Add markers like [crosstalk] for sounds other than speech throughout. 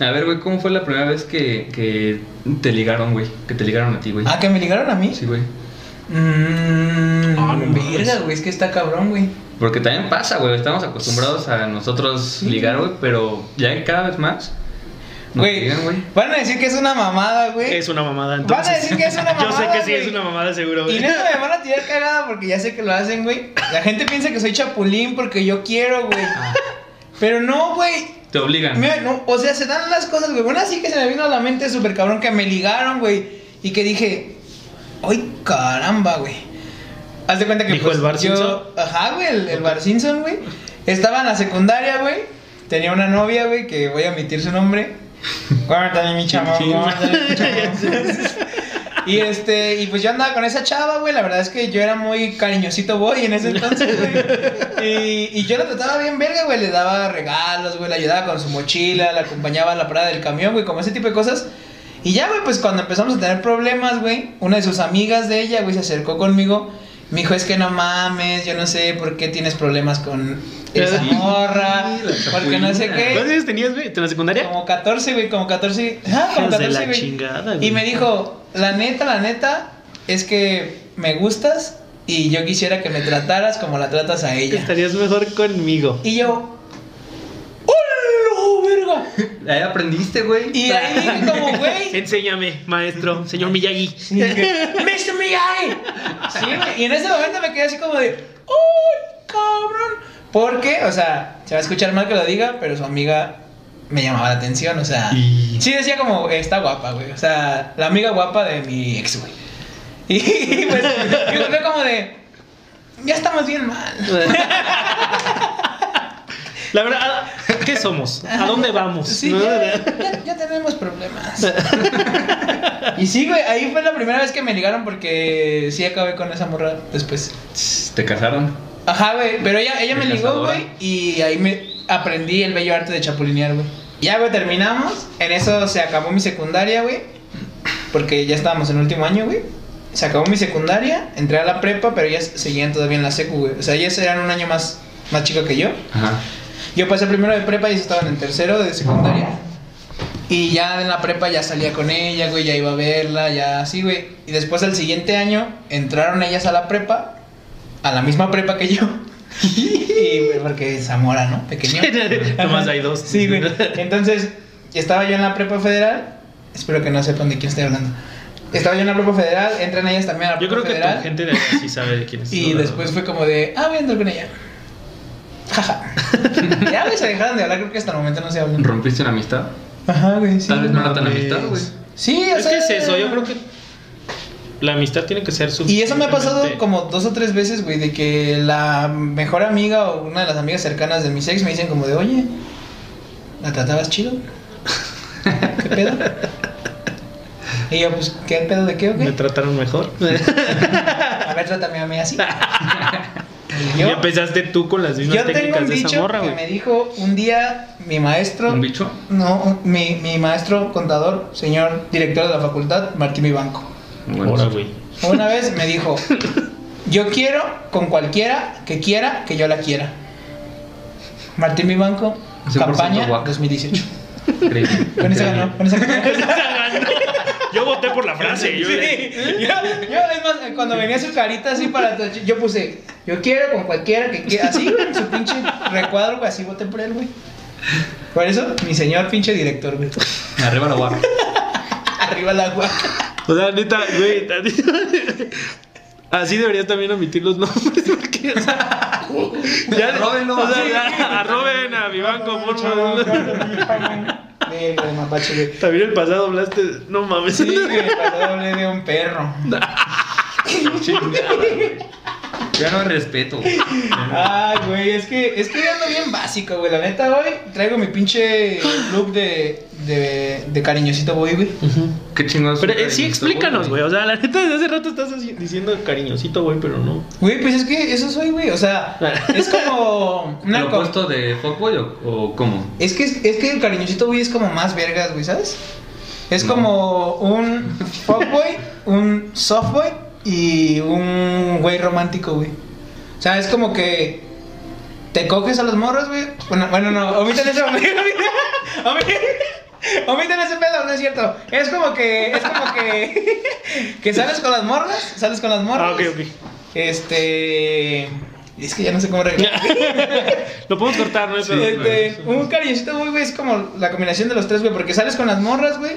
A ver, güey, ¿cómo fue la primera vez que, que te ligaron, güey? Que te ligaron a ti, güey. Ah, que me ligaron a mí. Sí, güey. Mmm. Ah, no verga, güey, es que está cabrón, güey. Porque también pasa, güey. Estamos acostumbrados a nosotros ligar, güey, pero ya cada vez más. nos Güey, ligan, güey. van a decir que es una mamada, güey. Es una mamada, Van entonces. a decir que es una [laughs] Yo sé mamada, que sí güey. es una mamada, seguro, Y güey. neta me van a tirar cagada porque ya sé que lo hacen, güey. La gente piensa que soy chapulín porque yo quiero, güey. Pero no, güey. Te obligan. Mira, no, o sea, se dan las cosas, güey. Bueno, así que se me vino a la mente súper cabrón que me ligaron, güey. Y que dije, ¡ay, caramba, güey! Haz de cuenta que ¿Dijo pues, el Bar yo- Simpson? Ajá, güey, el, el Bar Simpson, güey. Estaba en la secundaria, güey. Tenía una novia, güey, que voy a omitir su nombre. [laughs] Guárdale mi chamo, Sí. guárdale mi chamo. [laughs] Y este, y pues yo andaba con esa chava, güey. La verdad es que yo era muy cariñosito boy en ese entonces, güey. Y, y yo la trataba bien verga, güey. Le daba regalos, güey. Le ayudaba con su mochila, la acompañaba a la parada del camión, güey. Como ese tipo de cosas. Y ya, güey, pues cuando empezamos a tener problemas, güey, una de sus amigas de ella, güey, se acercó conmigo. Me dijo, es que no mames, yo no sé por qué tienes problemas con esa morra. la Porque no sé qué. ¿Cuántos años tenías, güey? ¿En la secundaria? Como 14, güey, como 14. Ajá, como Hijos de 14, la güey. chingada, güey. Y me dijo, la neta, la neta, es que me gustas y yo quisiera que me trataras como la tratas a ella. Estarías mejor conmigo. Y yo. [laughs] Ahí aprendiste, güey. Y ahí dije como, güey. [laughs] Enséñame, maestro, señor Miyagi. Y dije, ¡Mr. Miyagi! Sí, güey. Y en ese momento me quedé así como de, ¡Uy, cabrón! Porque, o sea, se va a escuchar mal que lo diga, pero su amiga me llamaba la atención, o sea. Y- Sí decía como, está guapa, güey. O sea, la amiga guapa de mi ex, güey. [laughs] Y pues, y fue como de, ya estamos bien mal. [laughs] La verdad, ¿qué somos? ¿A dónde vamos? Sí, ¿No? ya, ya- ya tenemos problemas. [laughs] y sí, güey, ahí fue la primera vez que me ligaron porque sí acabé con esa morra después. ¿Te casaron? Ajá, güey, pero ella, ella me ligó, güey, y ahí me aprendí el bello arte de chapulinear, güey. Ya, güey, terminamos. En eso se acabó mi secundaria, güey. Porque ya estábamos en último año, güey. Se acabó mi secundaria, entré a la prepa, pero ellas seguían todavía en la secu, güey. O sea, ellas eran un año más, más chico que yo. Ajá. Yo pasé primero de prepa y ellos estaban en tercero de secundaria. Y ya en la prepa ya salía con ella, güey, ya iba a verla, ya así, güey. Y después del siguiente año entraron ellas a la prepa, a la misma prepa que yo. [laughs] y güey, porque es Zamora, ¿no? Pequeño. Nomás hay dos. Sí, güey. Entonces, estaba yo en la prepa federal. Espero que no sepan de quién estoy hablando. Estaba yo en la prepa federal, entran ellas también a la Yo prepa creo que federal. tu gente de allá sí sabe de quién [laughs] es. Y después fue como de, ah, voy a andar con ella. Jaja. [laughs] ya, güey, se dejaron de hablar, creo que hasta el momento no se hablan. ¿Rompiste una amistad? Ajá, güey, sí. Tal vez no era tan amistad, güey. Sí, o Es sea. que es eso, yo creo que la amistad tiene que ser su. Y eso me ha pasado como dos o tres veces, güey, de que la mejor amiga o una de las amigas cercanas de mis ex me dicen como de, oye, ¿la tratabas chido? [laughs] ¿Qué pedo? Y yo, pues, ¿qué pedo de qué o Me qué? trataron mejor. [laughs] A ver, trátame a mí así. Y [laughs] Y yo, empezaste tú con las mismas yo tengo técnicas un de esa morra, que güey. me dijo un día mi maestro. ¿Un bicho? No, mi, mi maestro contador, señor director de la facultad, Martín Vivanco. Bueno, Ahora, güey. Una vez me dijo, yo quiero con cualquiera que quiera que yo la quiera. Martín Vivanco, 100% campaña guac. 2018. increíble. Con esa ganó, con esa ganó. Yo voté por la frase. Yo, Sí, yo, yo, es más, cuando venía su carita así para yo puse, yo quiero con cualquiera que quiera, así, güey, en su pinche recuadro, güey, así voté por él, güey. Por eso, mi señor pinche director, güey. Arriba la guapa. [laughs] Arriba la agua. O sea, neta, güey. [laughs] Así deberías también omitir los nombres. [laughs] Porque, o sea, ya. O sea, ya, arroben a mi banco, por favor. De, de mapache, güey. También el pasado hablaste. No mames. Sí, güey, pasó hablé de un perro. [laughs] Chingada, güey. Ya no respeto, güey. Ay, güey, es que, es que yo ando bien básico, güey. La neta, hoy traigo mi pinche look de, de, de cariñosito boy, güey. Qué chingados. Pero eh, sí, explícanos, güey. O sea, la neta, desde hace rato estás diciendo cariñosito, güey, pero no. Güey, pues es que eso soy, güey. O sea, [laughs] es como ¿Una co- opuesto de fuckboy o, o cómo? Es que, es que el cariñosito, güey, es como más vergas, güey, ¿sabes? Es No. como un fuckboy, un softboy y un güey romántico, güey. O sea, es como que te coges a los morros, güey. Bueno, bueno, no, omiten eso, [laughs] omiten, omiten, Omiten ese pedo, no es cierto. Es como que. Es como que. [laughs] que sales con las morras. Sales con las morras. Ah, ok, ok. Este. Es que ya no sé cómo arreglar. [laughs] Lo podemos cortar, ¿no? Pero- Este, un cariñosito muy, güey, es como la combinación de los tres, güey. Porque sales con las morras, güey.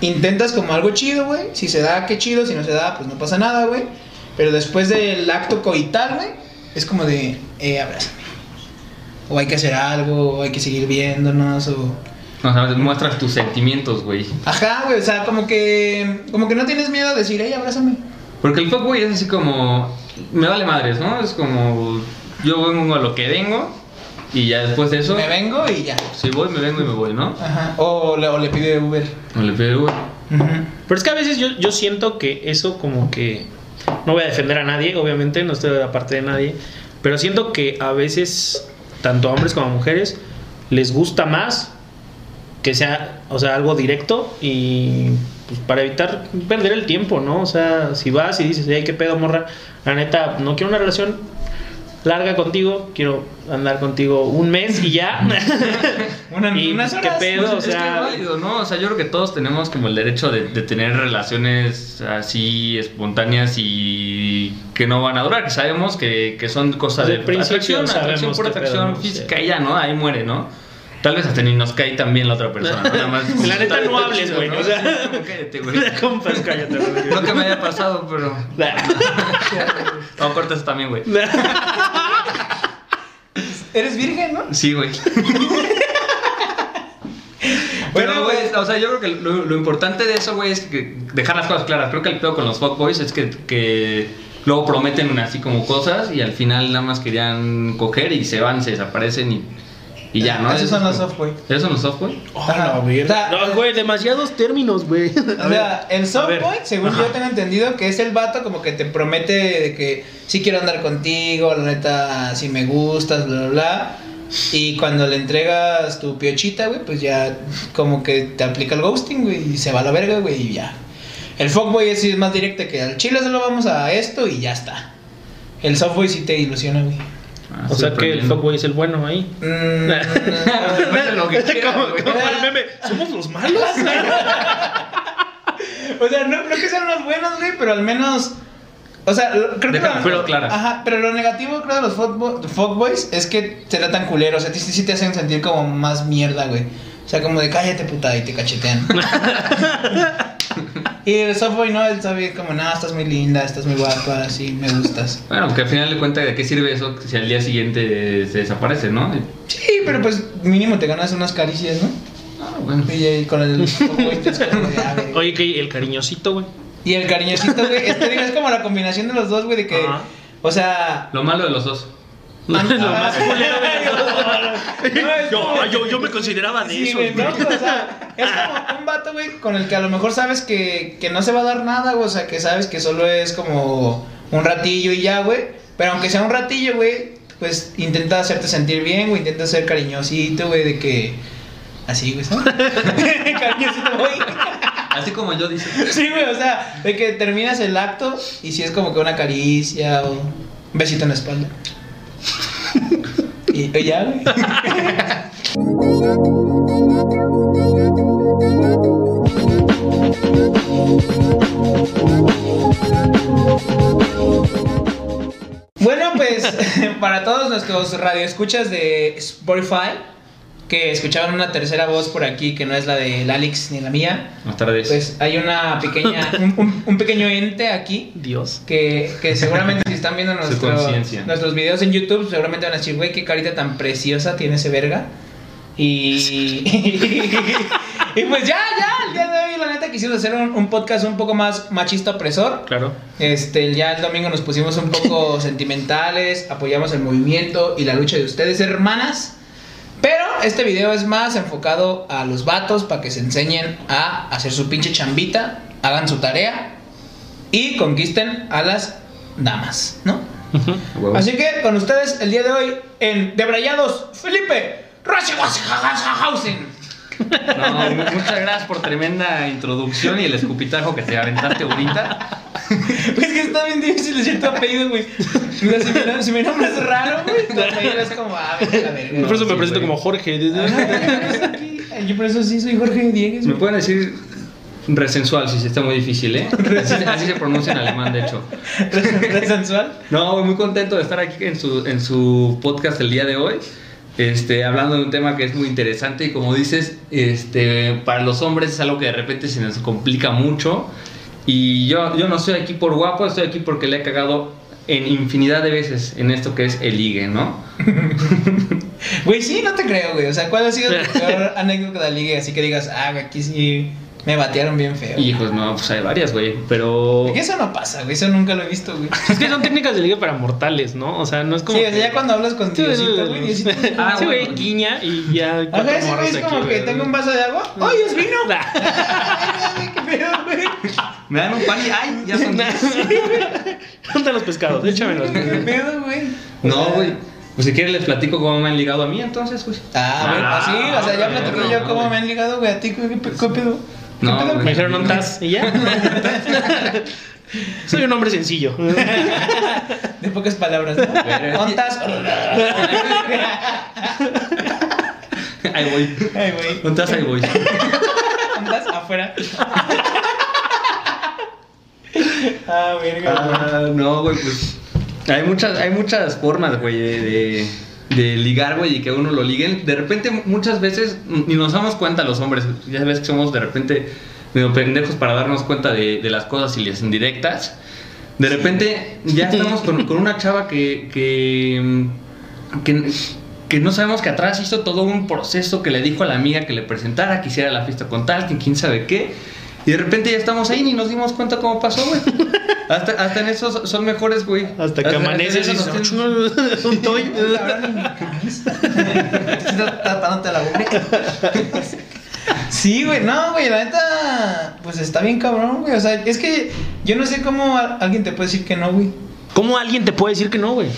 Intentas como algo chido, güey. Si se da, qué chido. Si no se da, pues no pasa nada, güey. Pero después del acto coital, güey, es como de, eh, abrázame. O hay que hacer algo, o hay que seguir viéndonos, o. O sea, muestras tus sentimientos, güey. Ajá, güey, o sea, como que. Como que no tienes miedo a decir, hey, abrázame. Porque el fuckboy es así como. Me vale madres, ¿no? Es como. Yo vengo a lo que vengo. Y ya después de eso. Me vengo y ya. Si voy, me vengo y me voy, ¿no? Ajá. O le, o le pide Uber. No le pido, güey. Ujú. Pero es que a veces yo, yo siento que eso como que... No voy a defender a nadie, obviamente, no estoy de la parte de nadie. Pero siento que a veces, tanto a hombres como a mujeres, les gusta más que sea, o sea, algo directo y pues, para evitar perder el tiempo, ¿no? O sea, si vas y dices, hey, qué pedo, morra, la neta, no quiero una relación larga contigo, quiero andar contigo un mes y ya. Una, [laughs] Y, unas ¿qué pedo? O es que sea- es válido, ¿no? O sea, yo creo que todos tenemos como el derecho de, de tener relaciones así espontáneas y que no van a durar, que sabemos que, que son cosas de atracción, atracción por atracción pedo, ¿no? física Sí. y ya, ¿no? Ahí muere, ¿no? Tal vez hasta ni nos cae tan bien la otra persona, ¿no? Nada más. [laughs] La neta no hables, güey, ¿no? o sea- [laughs] cállate, güey. [laughs] Compas, cállate. güey. No que me haya pasado, pero. No, corta eso también, güey. Eres virgen, ¿no? Sí, güey. Bueno, Pero, güey, o sea, yo creo que lo, lo importante de eso, güey, es que dejar las cosas claras. Creo que el pedo con los fuckboys es que, que luego prometen así como cosas y al final nada más querían coger y se van, se desaparecen y, y ya, ¿no? Esos Eso son los softboy. ¿Esos son los softboy? Ajá. Oh, no, sea, no, güey, demasiados términos, güey. [laughs] O sea, el softboy, según yo tengo entendido, que es el vato como que te promete de que sí quiero andar contigo, la neta, si me gustas, bla, bla, bla. Y cuando le entregas tu piochita, güey, pues ya como que te aplica el ghosting, güey, y se va a la verga, güey, y ya. El fuckboy es, sí es más directo que al chile solo vamos a esto y ya está. El softboy sí te ilusiona, güey. Ah, O sea que el fuckboy es el bueno ahí. Mm, el meme, ¿somos los malos? [laughs] O sea, no, no que sean los buenos, güey, pero al menos. O sea, creo que. Deja- pero claras. Ajá, pero lo negativo, creo, de los fuckbo- fuckboys es que te tratan culero. O sea, sí, sí te hacen sentir como más mierda, güey. O sea, como de cállate, puta, y te cachetean. [laughs] [laughs] y el softboy no, él sabe como, no, estás muy linda, estás muy guapa, sí, me gustas. Bueno, que al final de cuentas, ¿de qué sirve eso si al día siguiente se desaparece, no? Sí, pero pues mínimo te ganas unas caricias, ¿no? Ah, bueno. Y, con el fuckboy te de. Oye, que el cariñosito, güey. Y el cariñosito, güey, es, te digo, es como la combinación de los dos, güey, de que, Ajá. o sea, Lo malo de los dos. Lo más culero yo, como- yo, yo me consideraba de Sí, eso. güey, no, o sea, es [laughs] como un vato, güey, con el que a lo mejor sabes que, que no se va a dar nada, güey, o sea, que sabes que solo es como un ratillo y ya, güey, pero aunque sea un ratillo, güey, pues intenta hacerte sentir bien, güey, intenta ser cariñosito, güey, de que, así, güey, ¿sabes? [laughs] cariñosito, güey. Así como yo dice. Sí, güey, o sea, de que terminas el acto y si es como que una caricia o un besito en la espalda. Bueno, pues [laughs] para todos nuestros radioescuchas de Spotify que escuchaban una tercera voz por aquí que no es la del Alex ni la mía, Más tarde. pues hay una pequeña, un, un- un pequeño ente aquí Dios. que, que seguramente si están viendo [laughs] nuestro- nuestros videos en YouTube, seguramente van a decir, güey, qué carita tan preciosa tiene ese verga. Y, [laughs] y pues ya, ya, el día de hoy la neta quisimos hacer un, un podcast un poco más machista opresor. Claro. Este, ya el domingo nos pusimos un poco [laughs] sentimentales, apoyamos el movimiento y la lucha de ustedes, hermanas. Pero este video es más enfocado a los vatos para que se enseñen a hacer su pinche chambita, hagan su tarea y conquisten a las damas, ¿no? Así que con ustedes el día de hoy en Debrayados, Felipe Rochehausen. No, mu- muchas gracias por tremenda introducción y el escupitajo que te aventaste ahorita. [laughs] Pues está bien difícil decir tu apellido, güey. Sea, si, mi, si mi nombre es raro, güey, tu apellido es como, ah, vete a la verga. por eso me sí, presento como Jorge. Ay, Yo por eso sí soy Jorge Diegues. Me pueden decir resensual si se está muy difícil, ¿eh? Así, así se pronuncia en alemán, de hecho. ¿Re sensual? No, güey, muy contento de estar aquí en su, en su podcast el día de hoy. Este, hablando de un tema que es muy interesante y como dices, este, para los hombres es algo que de repente se nos complica mucho. Y yo, yo no estoy aquí por guapo, estoy aquí porque le he cagado en infinidad de veces en esto que es el ligue, ¿no? [laughs] Güey, sí, no te creo, güey. O sea, ¿cuál ha sido tu [laughs] peor anécdota de ligue? Así que digas, ah, güey, aquí sí me batearon bien feo. Y hijos, no, pues hay varias, güey, pero... Porque eso no pasa, güey. Eso nunca lo he visto, güey. Es que son técnicas de liga para mortales, ¿no? O sea, no es como. Sí, o sea, ya cuando hablas con Diosito, güey, Diosito. Ah, sí, güey, guiña y ya. Ajá, ese güey es aquí, como que güey. tengo un vaso de agua. [laughs] ¡Ay, es vino! ¿Qué pedo? Me dan un pan y ¡ay! Ya son. ¿Dónde los pescados? Échamelos. ¿Qué pedo, güey? O No, güey. Pues si quieres les platico cómo me han ligado a mí, entonces, güey. Ah, güey, Ah, así, o sea, ya no, yo cómo me han ligado, güey, a ti, güey, ¿qué pe- qué pedo? ¿Qué No. Me dijeron, ¿dónde estás? ¿Y ya? [laughs] Soy un hombre sencillo. [laughs] De pocas palabras, ¿no? ¿Ontas? Ahí voy. ¿Dónde estás? Ahí voy. ¿Ontas? Afuera. Ah, güey. No, güey, pues. Hay muchas, hay muchas formas, güey, de, de, de ligar, güey, y que uno lo liguen. De repente, muchas veces, ni nos damos cuenta los hombres. Ya ves que somos de repente medio pendejos para darnos cuenta de, de las cosas y las indirectas. De repente, ya estamos con, con una chava que, que, que, que no sabemos que atrás hizo todo un proceso que le dijo a la amiga que le presentara, que hiciera la fiesta con tal, que quién sabe qué. Y de repente ya estamos ahí ni nos dimos cuenta cómo pasó, güey. [laughs] Hasta, hasta en eso son mejores, güey. Hasta que amaneces y dices, un toy. Tapándote la boca. [laughs] Sí, güey, no, güey, la neta, pues está bien cabrón, güey. O sea, es que yo no sé cómo alguien te puede decir que no, güey. ¿Cómo alguien te puede decir que no, güey?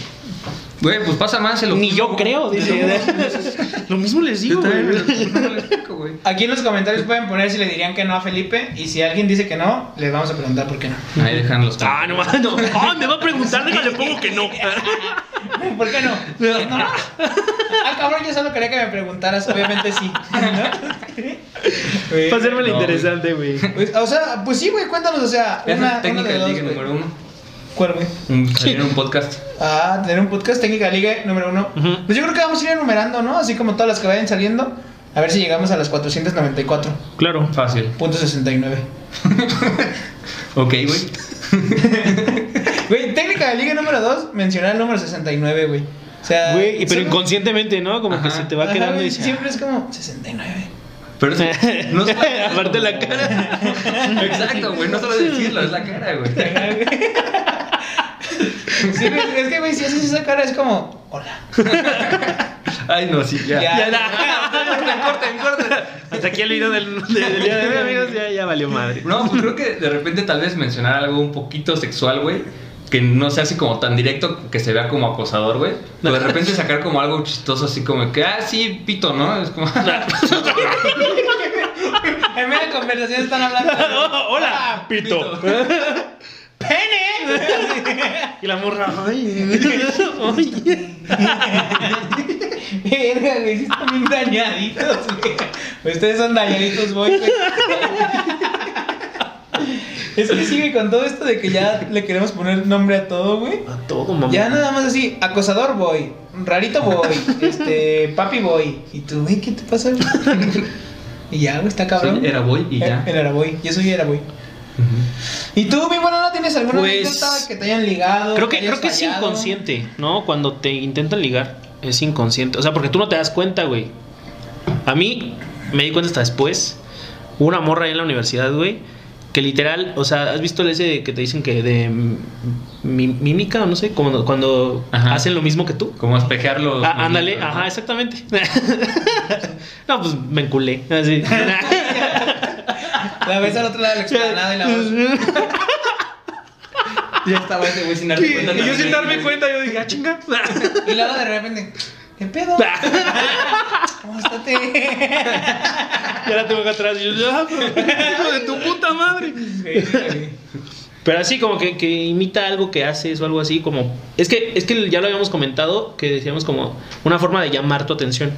Güey, pues pasa más, se lo Ni yo creo, dice. [laughs] Lo mismo les digo, güey. Aquí en los comentarios pueden poner si le dirían que no a Felipe. Y si alguien dice que no, les vamos a preguntar por qué no. Ahí dejan los Ah, no, [laughs] no. Ah, me va a preguntar, déjale pongo que no. [laughs] ¿Por qué no? ¿No? Ah, cabrón, yo solo quería que me preguntaras. Obviamente sí. ¿No? Para hacerme No, interesante, güey. Pues, o sea, pues sí, güey, cuéntanos, o sea, una, una de dos, número uno. ¿Cuál, güey? Un, salir en un podcast. Ah, tener un podcast técnica ligue número uno. Pues yo creo que vamos a ir enumerando, ¿no? Así como todas las que vayan saliendo. A ver si llegamos a las 494.69. Claro. Fácil. [laughs] Ok, güey. [laughs] Güey, técnica de ligue número 2, mencionar el número 69, güey. O sea, Güey, y pero inconscientemente, ¿no? Como que se te va Ajá, quedando güey, y dices, Siempre es como 69. Pero [laughs] no solo- Aparte la cara. Exacto, güey. No solo decirlo, es la cara, güey. [laughs] Sí, es que, güey, si haces esa cara es como, hola. [laughs] Ay, no, sí, ya. Ya. Ya, da. corten, corten. Hasta aquí el video del, del día de hoy, [laughs] amigos. Ya, ya valió madre. No, pues creo que de repente tal vez mencionar algo un poquito sexual, güey. Que no sea así como tan directo que se vea como acosador, güey. Pero de repente sacar como algo chistoso así como que, ah, sí, pito, ¿no? Es como... En medio de conversación están hablando. de- hola, Ah, pito. ¡Pene! [laughs] Y la morra, ay. ay. Verga, güey, sí están bien dañaditos, güey. Ustedes son dañaditos, boy, güey. Es que sigue con todo esto de que ya le queremos poner nombre a todo, güey. A todo, mamá. Ya nada más así, acosador boy, rarito boy, este, papi boy. Y tú, güey, ¿qué te pasa? [laughs] y ya, güey, está cabrón. Soy era boy y ya. El, era boy, yo soy era boy. ¿Y tú, mi buena, no tienes alguna Pues, que te hayan ligado? Creo que, creo que es inconsciente, ¿no? Cuando te intentan ligar, es inconsciente. O sea, porque tú no te das cuenta, güey. A mí me di cuenta hasta después. Hubo una morra ahí en la universidad, güey. Que literal, o sea, ¿has visto el ese que te dicen que de mi- mímica o no sé? Cuando, cuando Ajá. hacen lo mismo que tú. Como espejearlo. Ah, ándale, ajá, exactamente. [laughs] no, pues me enculé. Así. [laughs] La ves al otro lado de la explanada y la voz. [laughs] Ya estaba ese güey sin darse Y, cuenta. y yo sin darme cuenta, yo dije, ah, chinga. [laughs] Y luego de repente, ¿qué pedo? [laughs] Móstrate. Ya la tengo acá atrás. Y yo, ya, hijo de tu puta madre. Pero así como que, que imita algo que haces o algo así, como... Es que, es que ya lo habíamos comentado, que decíamos como una forma de llamar tu atención.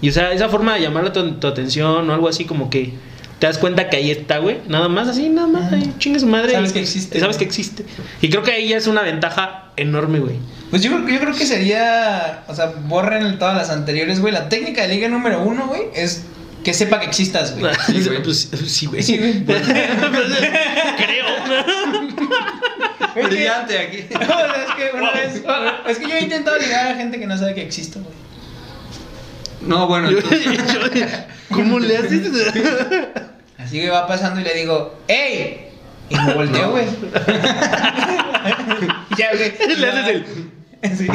Y o sea, esa forma de llamar tu, tu atención o algo así como que te das cuenta que ahí está, güey. Nada más así, nada más, ahí, chingue su madre. Sabes Y- que existe. Sabes que existe. Y creo que ahí ya es una ventaja enorme, güey. Pues yo, creo- yo creo que sería, o sea, borren todas las anteriores, güey. La técnica de liga número uno, güey, es que sepa que existas, güey. Sí, [laughs] güey. Pues, sí, güey. Sí, güey. [laughs] Creo. Es que- Brillante aquí. [laughs] No, o sea, es que una vez, es que yo he intentado ligar a gente que no sabe que existo, güey. No, bueno, entonces, ¿Cómo le haces? Así que va pasando y le digo, ¡Ey! Y me volteo, güey. [laughs] Ya, güey. Le haces el. Sí.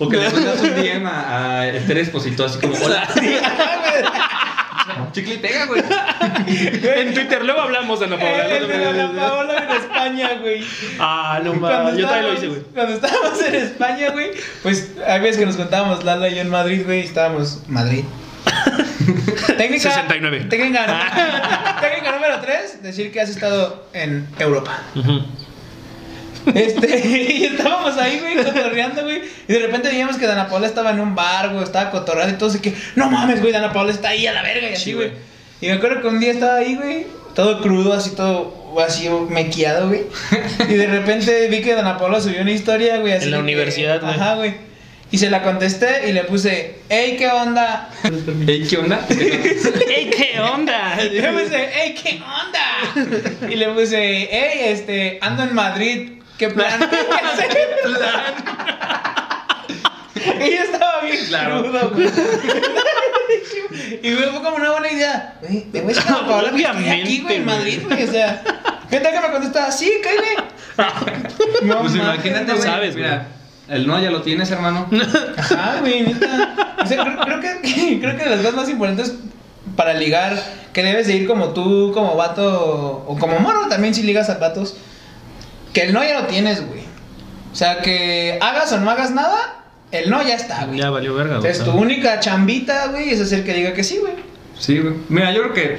o que le mandas un DM a, a Esther Esposito así como, hola. [laughs] Chicle y pega, güey. En Twitter, luego hablamos, Ana Paola. El de Ana Paola en España, güey. Ah, no mames. Yo también lo hice, güey. Cuando estábamos en España, güey, pues hay veces que nos contábamos Lala y yo en Madrid, güey, estábamos Madrid. [laughs] técnica 69. Técnica, [laughs] técnica número 3, decir que has estado en Europa. Este, [laughs] y estábamos ahí, güey, cotorreando, güey. Y de repente veíamos que Dana Paula estaba en un bar, güey, estaba cotorreando y todo. Así que, no mames, güey, Dana Paula está ahí a la verga y así, Sí, güey. Y me acuerdo que un día estaba ahí, güey, todo crudo, así todo así mequeado, güey. Y de repente vi que Dana Paula subió una historia, güey, así. En la que- universidad, güey. Ajá, güey. Y se la contesté y le puse, hey, ¿qué onda? Ey, ¿qué onda? ¡Ey, qué onda! Y le puse, hey, ¿qué onda? Y le puse, hey, este, ando en Madrid, ¿qué plan? ¿Qué plan? Ella estaba bien Claro. crudo, güey. Y güey, fue como una buena idea. Güey, me voy a echar a Paola que estoy aquí, güey, en Madrid, güey. O sea, ¿qué tal que me contesta? Sí, cállate. [laughs] No, Pues imagínate, no güey. sabes, Mira, el no ya lo tienes, hermano. Ajá, [laughs] güey, neta. O sea, creo, creo que, [laughs] creo que de las cosas más importantes para ligar, que debes de ir como tú, como vato, o como morro también si ligas a vatos, que el no ya lo tienes, güey. O sea, que hagas o no hagas nada, el no ya está, güey. Ya valió verga, güey. Entonces tu única chambita, güey, es hacer que diga que sí, güey. Sí, güey. Mira, yo creo que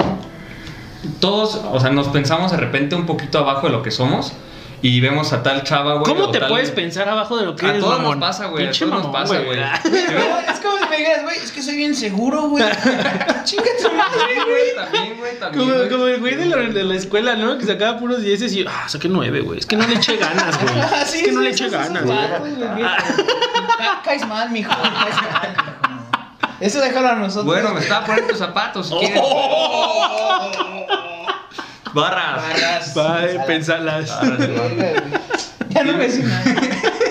todos, o sea, nos pensamos de repente un poquito abajo de lo que somos y vemos a tal chava, güey. ¿Cómo te tal- puedes pensar abajo de lo que A eres, todos mamón? nos pasa, güey, a todos nos mamón, pasa, güey. [laughs] Es como si me dijeras, güey, es que soy bien seguro, güey. [laughs] Chinga tu madre, güey. También, güey, también. Como, güey. como el güey de la, de la escuela, ¿no? Que sacaba puros dieces y, ah, saqué nueve, güey. Es que no le eché ganas, güey. [laughs] Ah, sí, es que no le eché ganas, güey. Caes mal, mijo. Caes mal, mijo. Eso déjalo a nosotros. Bueno, me estaba poniendo tus zapatos, si quieres. Barras. Barras. Va a pensarlas. Ya no me decís nada. [laughs]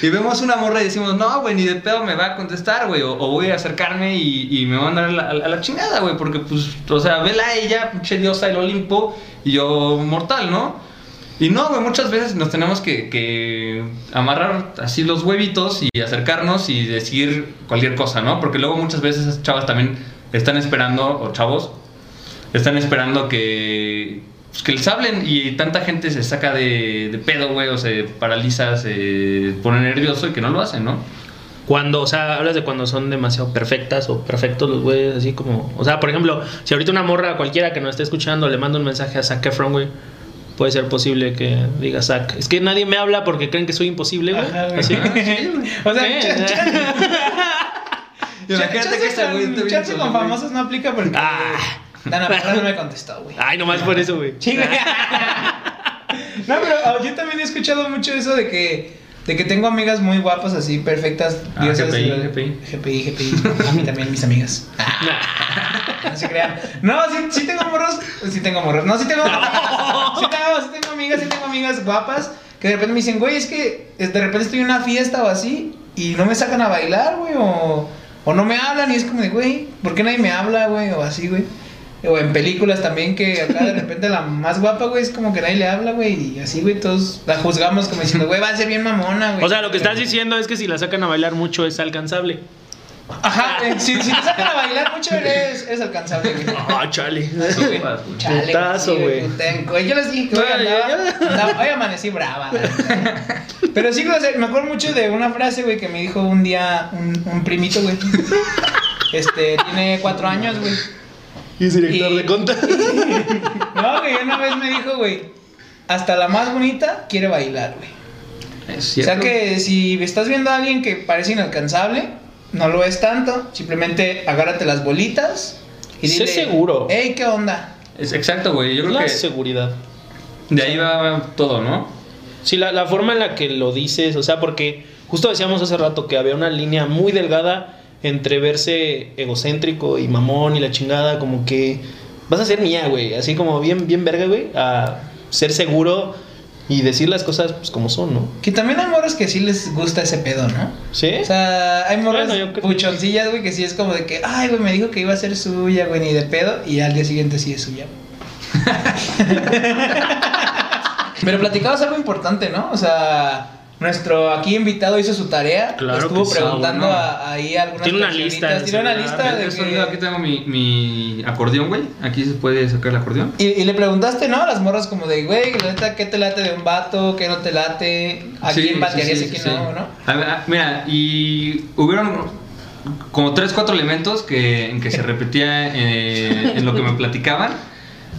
Y vemos una morra y decimos, no, güey, ni de pedo me va a contestar, güey. O, o voy a acercarme y, y me va a mandar a la, a la chingada, güey. Porque, pues, o sea, vela a ella, pinche diosa del Olimpo, y yo mortal, ¿no? Y no, güey, muchas veces nos tenemos que, que amarrar así los huevitos y acercarnos y decir cualquier cosa, ¿no? Porque luego muchas veces esas chavas también están esperando, o chavos, están esperando que, pues, que les hablen y tanta gente se saca de, de pedo, güey, o se paraliza, se pone nervioso y que no lo hacen, ¿no? Cuando, o sea, hablas de cuando son demasiado perfectas o perfectos los güeyes, así como. O sea, por ejemplo, si ahorita una morra cualquiera que nos esté escuchando le manda un mensaje a Zac Efron, güey, puede ser posible que diga Zac. Es que nadie me habla porque creen que soy imposible, güey. Así. [laughs] O sea, chan- chan- [laughs] Imagínate que esté con, bien famosos no aplica porque Ah. Dana Paola no me contestó, güey. Ay, nomás por eso, güey. Chinga. [laughs] No, pero oh, yo también he escuchado mucho eso de que de que tengo amigas muy guapas así, perfectas, Ah, diosas. GPI, y- GPI. GPI, GPI. A mí también mis amigas. [laughs] No se crean. No, sí, sí tengo morros. Sí tengo morros. No, sí tengo. sí, tengo sí tengo amigas, sí tengo amigas guapas que de repente me dicen, güey, es que de repente estoy en una fiesta o así y no me sacan a bailar, güey, o, o no me hablan y es como de, güey, ¿por qué nadie me habla, güey? O así, güey. O en películas también que acá de repente la más guapa, güey, es como que nadie le habla, güey, y así, güey, todos la juzgamos como diciendo, güey, va a ser bien mamona, güey. O sea, lo que estás diciendo es que si la sacan a bailar mucho es alcanzable. Ajá, eh, si, si te sacan a bailar mucho, eres, eres alcanzable, güey. Ah, chale. Chale, Putazo, sí, güey. Yo les dije que hoy andaba, andaba- hoy amanecí brava. la neta. Pero sí, güey, o sea, me acuerdo mucho de una frase, güey, que me dijo un día un, un primito, güey. Este, tiene cuatro años, güey. Y es director Y- de conta. [laughs] No, güey, una vez me dijo, güey, hasta la más bonita quiere bailar, güey. Es O sea que si estás viendo a alguien que parece inalcanzable, no lo es tanto. Simplemente agárrate las bolitas y Sé dile, seguro. Hey, ¿qué onda? Es exacto, güey. Yo creo La que seguridad. de ahí va todo, ¿no? Sí, la, la forma en la que lo dices, o sea, porque justo decíamos hace rato que había una línea muy delgada entre verse egocéntrico y mamón y la chingada, como que vas a ser mía, güey, así como bien, bien verga, güey, a ser seguro y decir las cosas pues como son, ¿no? Que también hay morros que sí les gusta ese pedo, ¿no? ¿Sí? O sea, hay morros Bueno, puchoncillas, güey, que sí es como de que, ay, güey, me dijo que iba a ser suya, güey, ni de pedo, y al día siguiente sí es suya. [laughs] Pero platicabas algo importante, ¿no? O sea, nuestro aquí invitado hizo su tarea, Claro estuvo preguntando bueno. a- ahí a algunas Tiene una lista tiene una lista de que- yo aquí tengo mi, mi acordeón, güey. Aquí se puede sacar el acordeón. Y, y le preguntaste, ¿no? A las morras como de, güey, ¿qué te late de un vato? ¿Qué no te late? ¿A Sí, quién batearías sí, y quién sí. no, no? A ver, ah, mira, y hubieron como tres, cuatro elementos que, en que se repetía eh, en lo que me platicaban.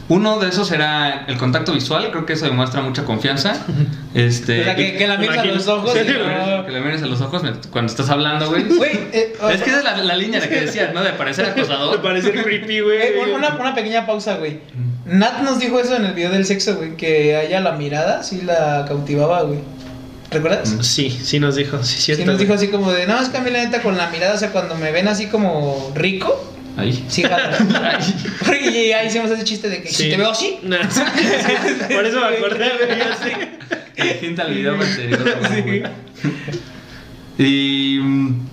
Uno de esos era el contacto visual, creo que eso demuestra mucha confianza. [laughs] Este, o sea, que, que la mires a los ojos Sí, no- que le mires a los ojos cuando estás hablando, güey. Eh, o Es que esa es la, la línea la que decías, ¿no? De parecer acosador. [laughs] parece creepy, eh, güey. una, una pequeña pausa, güey. Nat nos dijo eso en el video del sexo, güey, que a ella la mirada sí la cautivaba, güey. ¿Recuerdas? Mm. Sí, sí nos dijo, sí, Sí cierto. nos güey. dijo así como de, no, es que a mí la neta con la mirada, o sea, cuando me ven así como rico, Ahí. sí jala. y ahí hicimos ese chiste de que si Sí. te veo así, [laughs] sí, Por eso me acordé, güey, así. Distinta al video anterior. güey. [laughs] Y. mm,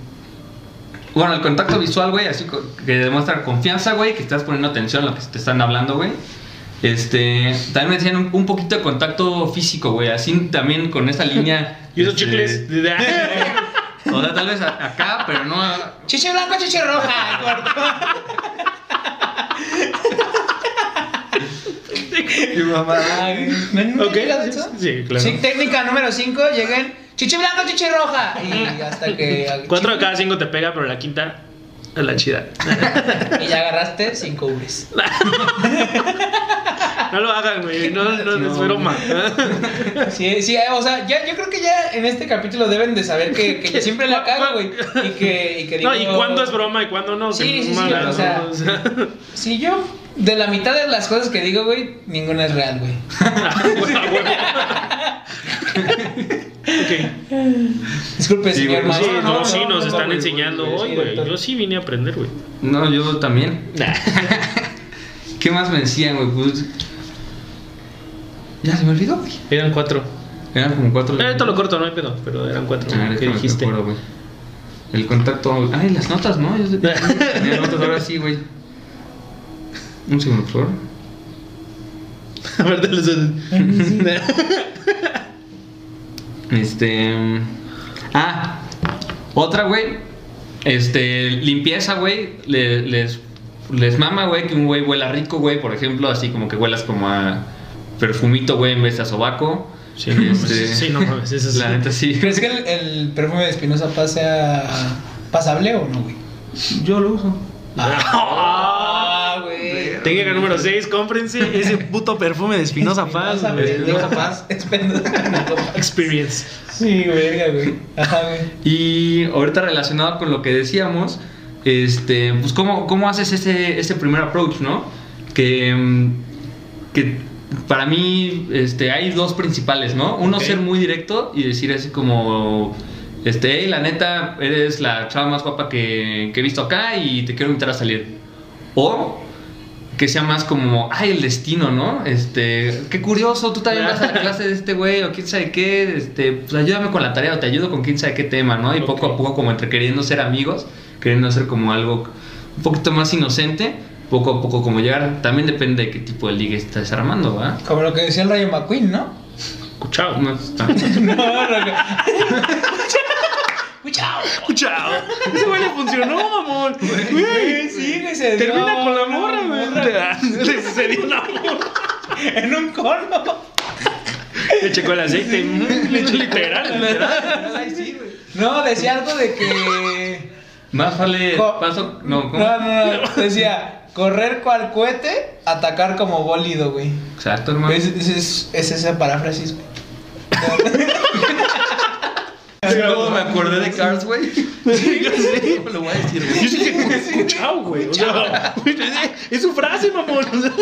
Bueno, el contacto visual, güey, así que demuestra confianza, güey, que estás poniendo atención a lo que te están hablando, güey. Este, también me decían un, un poquito de contacto físico, güey, así también con esa línea. [laughs] Y esos este, chicles. O sea, tal vez acá, pero no. a- chiche blanco, chiche roja, corto. [laughs] Mi mamá. Ay, ¿no- ¿Nunca Ok, sí, claro. Sí, técnica número 5, lleguen chiche blanco, chiche roja. Y hasta que. [laughs] Cuatro de cada cinco te pega, pero la quinta es la chida. [laughs] Y ya agarraste 5 ubres. [laughs] No lo hagan, güey. No, no, es broma. Sí, sí, o sea, ya, yo creo que ya en este capítulo deben de saber que, que yo [laughs] siempre la cago, güey. Y que, y que digo. No, y cuándo es broma y cuándo no. Sí, sí, sí, o sea-. O sea, Si yo, de la mitad de las cosas que digo, güey, ninguna es real, güey. Ok. Disculpe, Sí, señor güey, Sí, maestro. no, sí, nos no, están enseñando hoy, güey. Yo sí vine a aprender, güey. No, yo también. [laughs] ¿Qué más me decían, güey? Pues. Ya se me olvidó, güey. Eran cuatro. Eran como cuatro. Eh, esto lo corto, no hay pedo, pero eran cuatro. Ah, ¿Qué dijiste? acuerdo. El contacto. Ay, las notas, ¿no? Yo sé- [laughs] Tenía notas ahora sí, güey. Un segundo, por favor. [laughs] A ver, te Este. Ah, otra, güey. Este, limpieza, güey. le- les, les mama, güey, que un güey huela rico, güey. Por ejemplo, así como que huelas como a perfumito, güey, en vez de a sobaco. Sí, no mames, Este, sí, no mames, eso sí. La neta sí. ¿Crees que el, el perfume de Espinosa Paz sea pasable o no, güey? Yo lo uso. Ah. Técnica número 6, cómprense ese puto perfume de Espinosa [laughs] Paz. Espinosa Paz. [laughs] Experience. Sí, verga, güey. Ajá, güey. Y ahorita relacionado con lo que decíamos, este, pues cómo, cómo haces ese, ese primer approach, ¿no? Que, mm, que para mí este, hay dos principales, ¿no? Uno ser muy directo y decir así como, este, hey, la neta, eres la chava más guapa que, que he visto acá y te quiero invitar a salir. O que sea más como, ay, el destino, ¿no? Este, qué curioso, tú también vas a la clase de este güey o quién sabe qué, este, pues ayúdame con la tarea o te ayudo con quién sabe qué tema, ¿no? Y poco a poco como entre queriendo ser amigos, queriendo hacer como algo un poquito más inocente, poco a poco como llegar, también depende de qué tipo de liga estás armando, ¿va? Como lo que decía el Rayo McQueen, ¿no? Escuchado. No, no, [laughs] no, [laughs] ¡Cuchao! Chao. Ese güey le funcionó, mamón. Güey. Sí, güey, se dio Termina con la morra, güey. Se dio una morra. En un cono. Le checó el aceite. Literal, literal. No, decía algo de que. Más vale Co- paso. No, ¿cómo? No, no, no. Decía, correr cual cohete, atacar como bólido, güey. Exacto, hermano. Es, es, es esa paráfrasis, güey. [laughs] ¿Cómo me acordé de Cars, güey? ¿Cómo [laughs] lo voy a decir, Yo güey? sí que escuchado, güey. O sea, es su frase, mamón. [laughs]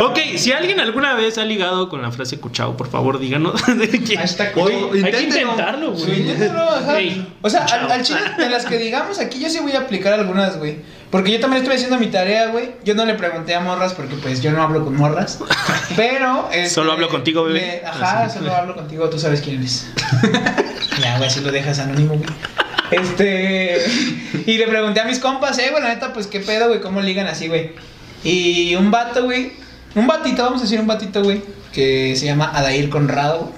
Ok, si alguien alguna vez ha ligado con la frase cuchao, por favor, díganos. [laughs] de que- Hashtag Hoy- cuchao. Hay que intentarlo, Sí, güey. ajá. Ey, O sea, al chile, de las que digamos aquí, yo sí voy a aplicar algunas, güey. Porque yo también estuve haciendo mi tarea, güey. Yo no le pregunté a morras porque, pues, yo no hablo con morras. [laughs] Pero. este, Solo hablo contigo, bebé. le- ajá, solo hablo contigo. Tú sabes quién eres. [laughs] ya, güey, así lo dejas anónimo, güey. Este. Y le pregunté a mis compas, eh, güey, la neta, pues, ¿qué pedo, güey? ¿Cómo ligan así, güey? Y un vato, güey. Un batito, vamos a decir un batito, güey. Que se llama Adair Conrado.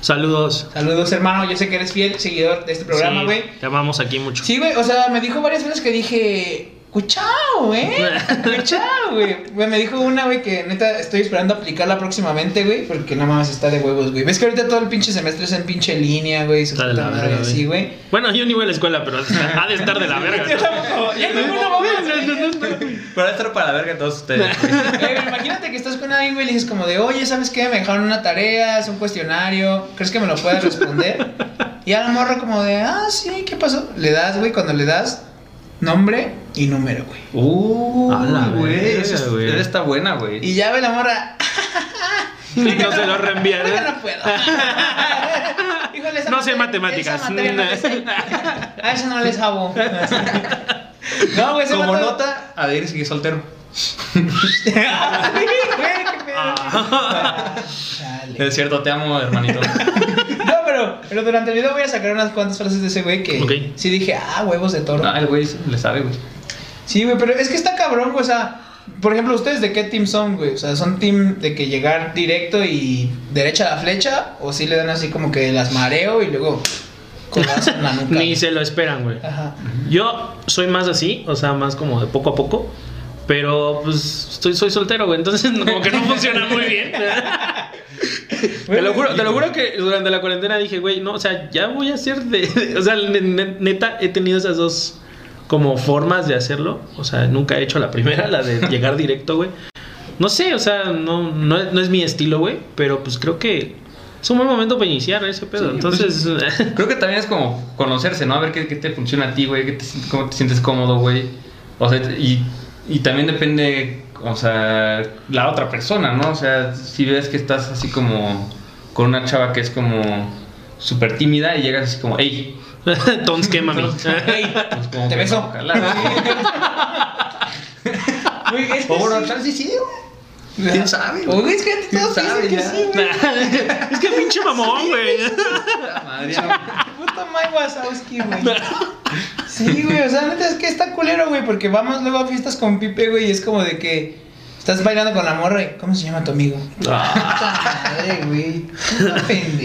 Saludos. Saludos, hermano. Yo sé que eres fiel seguidor de este programa, Sí, güey. Te amamos aquí mucho. Sí, güey. O sea, me dijo varias veces que dije. Cuchao, eh. Cuchao, güey. Güey, Me dijo una, güey, que neta estoy esperando aplicarla próximamente, güey. Porque no mames, está de huevos, güey. ¿Ves que ahorita todo el pinche semestre es en pinche línea, güey? Está de la verga, así, güey. güey. Bueno, yo ni voy a la escuela, pero ha de estar de la verga. [laughs] Yo tampoco. Ya no, no, Para estar para la verga todos ustedes. güey. [laughs] Güey, imagínate que estás con alguien, güey, y le dices como de, oye, ¿sabes qué? Me dejaron una tarea, es un cuestionario, ¿crees que me lo puedes responder? Y a la morra como de, ah, sí, ¿qué pasó? Le das, güey, cuando le das nombre y número, güey. Uh, güey. esa está buena, güey. Y ya ve la morra, [laughs] No se lo reenviaré. "Ahorita no puedo. [laughs] Híjole, esa No sé matemáticas. esa materia no. [laughs] A eso no le sabo. No, güey, Como nota, Adair sigue soltero. Ay, güey, qué pedo. Ah. Es cierto, te amo, hermanito. No, pero, durante el video voy a sacar unas cuantas frases de ese güey que sí dije, ah, huevos de toro. Ah, el güey le sabe, güey. Sí, güey, pero es que está cabrón, güey, o sea, por ejemplo, ¿ustedes de qué team son, güey? O sea, ¿son team de que llegar directo y derecha a la flecha? ¿O sí le dan así como que las mareo y luego en la [laughs] nuca? Ni güey? se lo esperan, güey. Ajá. Yo soy más así, o sea, más como de poco a poco. Pero pues estoy, soy soltero, güey. Entonces [laughs] como que no funciona muy bien. [laughs] te, lo juro, te lo juro que durante la cuarentena dije, güey, no, o sea, ya voy a hacer [laughs] de... o sea, ne- ne- neta, he tenido esas dos como formas de hacerlo. O sea, nunca he hecho la primera, la de [laughs] llegar directo, güey. No sé, o sea, no, no, es- no es mi estilo, güey. Pero pues creo que es un buen momento para iniciar ese pedo. Sí, Entonces... [laughs] Creo que también es como conocerse, ¿no? A ver qué, qué te funciona a ti, güey. qué te sient- cómo te sientes cómodo, güey. O sea, y, y también depende, o sea, la otra persona, ¿no? O sea, si ves que estás así como con una chava que es como súper tímida y llegas así como, hey, Tons que mami. Pues como Te beso. Güey, es que O bueno, sí. sí, güey. ¿Quién sabe, güey? Es que ¿Quién todos sabe que ya? sí, güey. [laughs] es que pinche mamón, güey. La [laughs] madre, no. Puta Mike Wazowski, güey. Sí, güey, o sea, neta es que está culero, güey, porque vamos luego a fiestas con Pipe, güey, y es como de que estás bailando con la morra y ¿cómo se llama tu amigo? Puta madre, güey.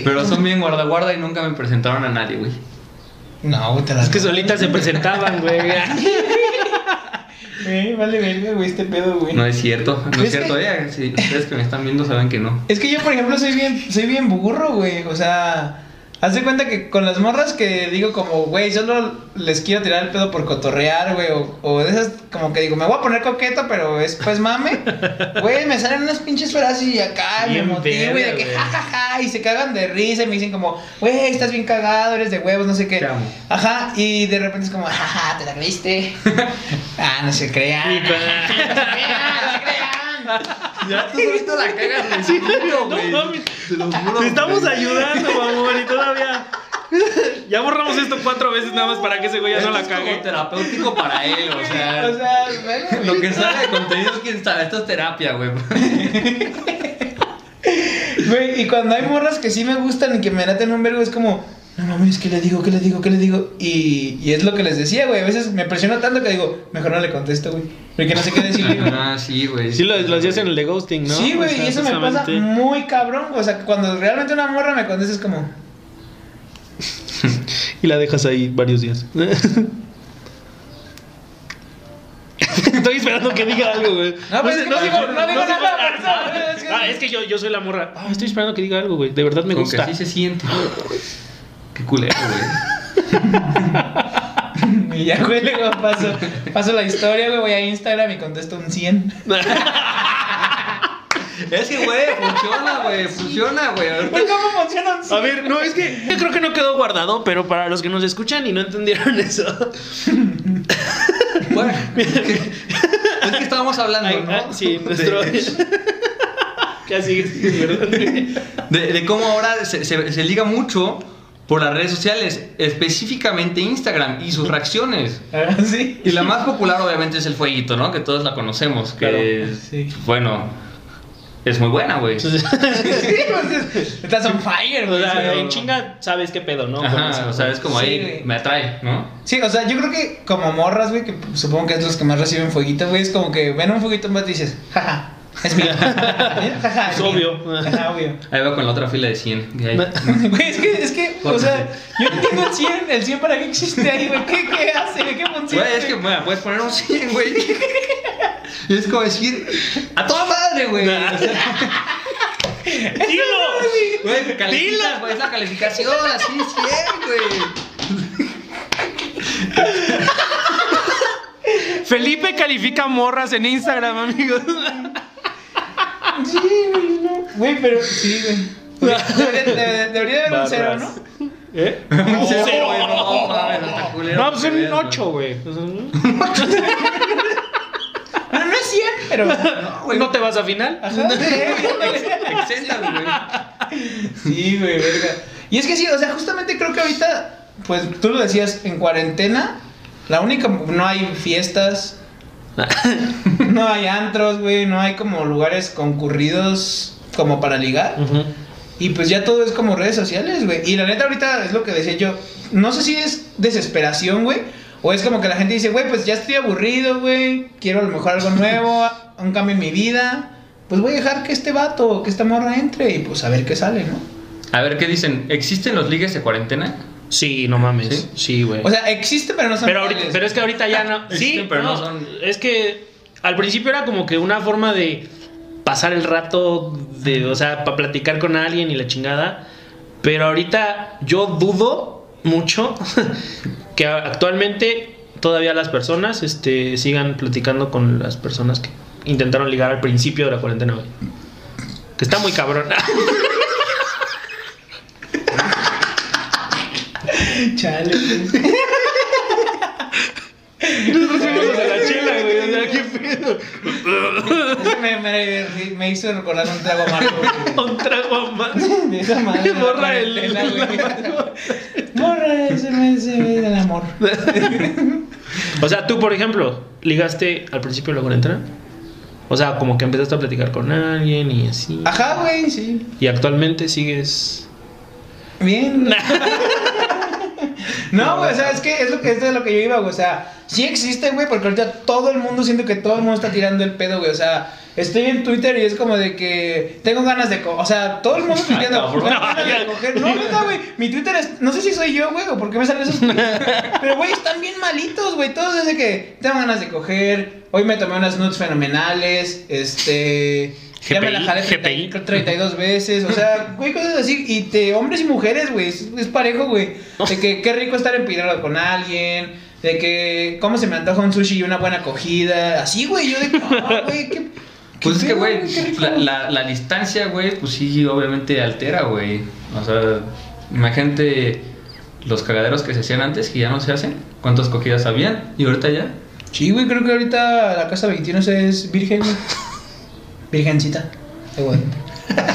Pero son bien guarda guarda y nunca me presentaron a nadie, güey. No, güey, te las Es que solitas se presentaban, güey. [laughs] Güey, vale verga, güey, este pedo, güey. No es cierto, no es, Es cierto. que- eh, si ustedes que me están viendo saben que no. Es que yo, por ejemplo, soy bien, soy bien burro, güey. O sea, haz de cuenta que con las morras que digo como, güey, solo les quiero tirar el pedo por cotorrear, güey. O, o de esas como que digo, me voy a poner coqueto, pero es pues mame. [laughs] Güey, me salen unas pinches frases y acá y me Bien motivo y de que jajaja y se cagan de risa y me dicen como, güey, estás bien cagado, eres de huevos, no sé qué. Ajá, y de repente es como, jaja, te la creíste. [laughs] ah, no se crean. Y [laughs] no con- se crean, no se crean. Ya tú solito la cagas Sí, no mames. Te lo juro. Te estamos güey. ayudando, mamón, y todavía. Ya borramos esto cuatro veces nada más para que ese güey ya no la es cague. terapéutico para él, o sea. [laughs] O sea, bueno, güey. Lo que sale de contenido es quién sabe, esto es terapia, güey. Güey, y cuando hay morras que sí me gustan y que me laten un vergo, es como, no mames, ¿qué le digo? ¿Qué le digo? ¿Qué le digo? Y, y es lo que les decía, güey. A veces me presiona tanto que digo, mejor no le contesto, güey. Porque no sé qué decirle. [laughs] Ah, sí, güey. Sí, lo, lo hacías en el de ghosting, ¿no? Sí, güey, O sea, y eso me pasa muy cabrón. güey. O sea, cuando realmente una morra me contesta es como, [laughs] y la dejas ahí varios días. [laughs] Estoy esperando que diga algo, güey. No, pues es que no digo- no digo nada, es Ah, es que yo, yo soy la morra. Ah, estoy esperando que diga algo, güey. De verdad me Como que gusta. así se siente. Qué culero, güey. [laughs] Y ya, güey, luego paso, paso la historia, güey, voy a Instagram y contesto un 100. [laughs] Es que, güey, funciona, güey. Funciona, güey. ¿cómo funciona un 100? A ver, no, es que yo creo que no quedó guardado, pero para los que nos escuchan y no entendieron eso. [laughs] Bueno, es que, es que estábamos hablando, Ay, ¿no? ah, sí, nuestro. De, Casi, perdón. de- de cómo ahora se, se- se liga mucho por las redes sociales, específicamente Instagram y sus reacciones. [laughs] Ah, Sí. Y la más popular, obviamente, es el fueguito, ¿no? Que todos la conocemos. Que, Claro, sí. bueno, es muy buena, güey. Sí, pues, [laughs] estás on fire, O sea, pero- en chinga sabes qué pedo, ¿no? Ajá, eso. o sea, es como Sí, ahí, güey. me atrae, ¿no? Sí, o sea, yo creo que como morras, güey, que supongo que es los que más reciben fueguito, güey, es como que ven un fueguito más y dices, jaja, es mío. [laughs] Es obvio. Ajá, obvio. Ahí va con la otra fila de 100. y ahí- [laughs] Güey, es que, es que, o sea, yo no entiendo el 100, el 100 para qué existe ahí, güey, ¿qué, qué hace, qué funciona? Güey, es que, bueno, puedes poner un 100, güey. Y es como decir, a toda madre, güey. [laughs] O sea, ¡Dilo! Güey, califica, güey, es la calificación, así, 100, güey. Felipe califica morras en Instagram, amigos. Sí, güey, no. Güey, pero sí, güey. Debería, de- debería haber un cero, ¿no? ¿Eh? Un cero, güey, no, mames, No, pues un veas, güey. 8, güey. Bueno, [laughs] no es 100, pero. No, güey, ¿No te vas a final? Ajá, [laughs] exentas, güey. Sí, güey, verga. Y es que sí, o sea, justamente creo que ahorita, pues tú lo decías, en cuarentena, la única, no hay fiestas, [laughs] no hay antros, güey, no hay como lugares concurridos como para ligar. Y pues ya todo es como redes sociales, güey. Y la neta ahorita es lo que decía yo, no sé si es desesperación, güey, o es como que la gente dice, güey, pues ya estoy aburrido, güey, quiero a lo mejor algo nuevo, [laughs] un cambio en mi vida. Pues voy a dejar que este vato, que esta morra entre y pues a ver qué sale, ¿no? A ver, ¿qué dicen? ¿Existen los ligues de cuarentena? Sí, no mames. ¿Sí? Sí, güey. O sea, existe, pero no son pero, ahorita, pero es que ahorita ya [laughs] no. sí, Existen, pero no son- Es que al principio era como que una forma de pasar el rato, de, o sea, para platicar con alguien y la chingada. Pero ahorita yo dudo mucho [laughs] que actualmente todavía las personas este, sigan platicando con las personas que intentaron ligar al principio de la cuarentena. Que está muy cabrón. [laughs] Chale. Nosotros fuimos a la chela, güey. O sea, qué pedo. me, me, me hizo recordar un trago amargo. güey. [laughs] Un trago más. De esa madre. [laughs] Borra el- güey. Borra ese mes del amor. O sea, tú, por ejemplo, ligaste al principio de la cuarentena. O sea, como que empezaste a platicar con alguien y así. Ajá, güey, sí. Y actualmente sigues. Bien. [laughs] No, güey, o sea, es que es lo que es de lo que yo iba, güey. O sea, sí existe, güey, porque ahorita todo el mundo siento que todo el mundo está tirando el pedo, güey. O sea, estoy en Twitter y es como de que tengo ganas de co o sea, todo el mundo pidiendo cabrón. ganas de coger. No, neta, güey. Mi Twitter es, no sé si soy yo, güey, o por qué me salen esos. Pero güey, están bien malitos, güey. Todos desde que tengo ganas de coger. Hoy me tomé unas nudes fenomenales. Este, ya me la GPI, jalé 30 GPI. 32 veces, o sea, [laughs] güey, cosas así. Y de hombres y mujeres, güey, es, es parejo, güey. De que qué rico estar en Piedra con alguien. De que cómo se me antoja un sushi y una buena acogida. Así, güey, yo de que, ah, [laughs] güey, qué. Pues es que, güey, la, la, la distancia, güey, pues sí, obviamente altera, güey. O sea, imagínate los cagaderos que se hacían antes, que ya no se hacen. ¿Cuántas cogidas habían? ¿Y ahorita ya? Sí, güey, creo que ahorita la casa 21 es virgen, güey. [laughs] Virgencita. Ay, güey. [laughs]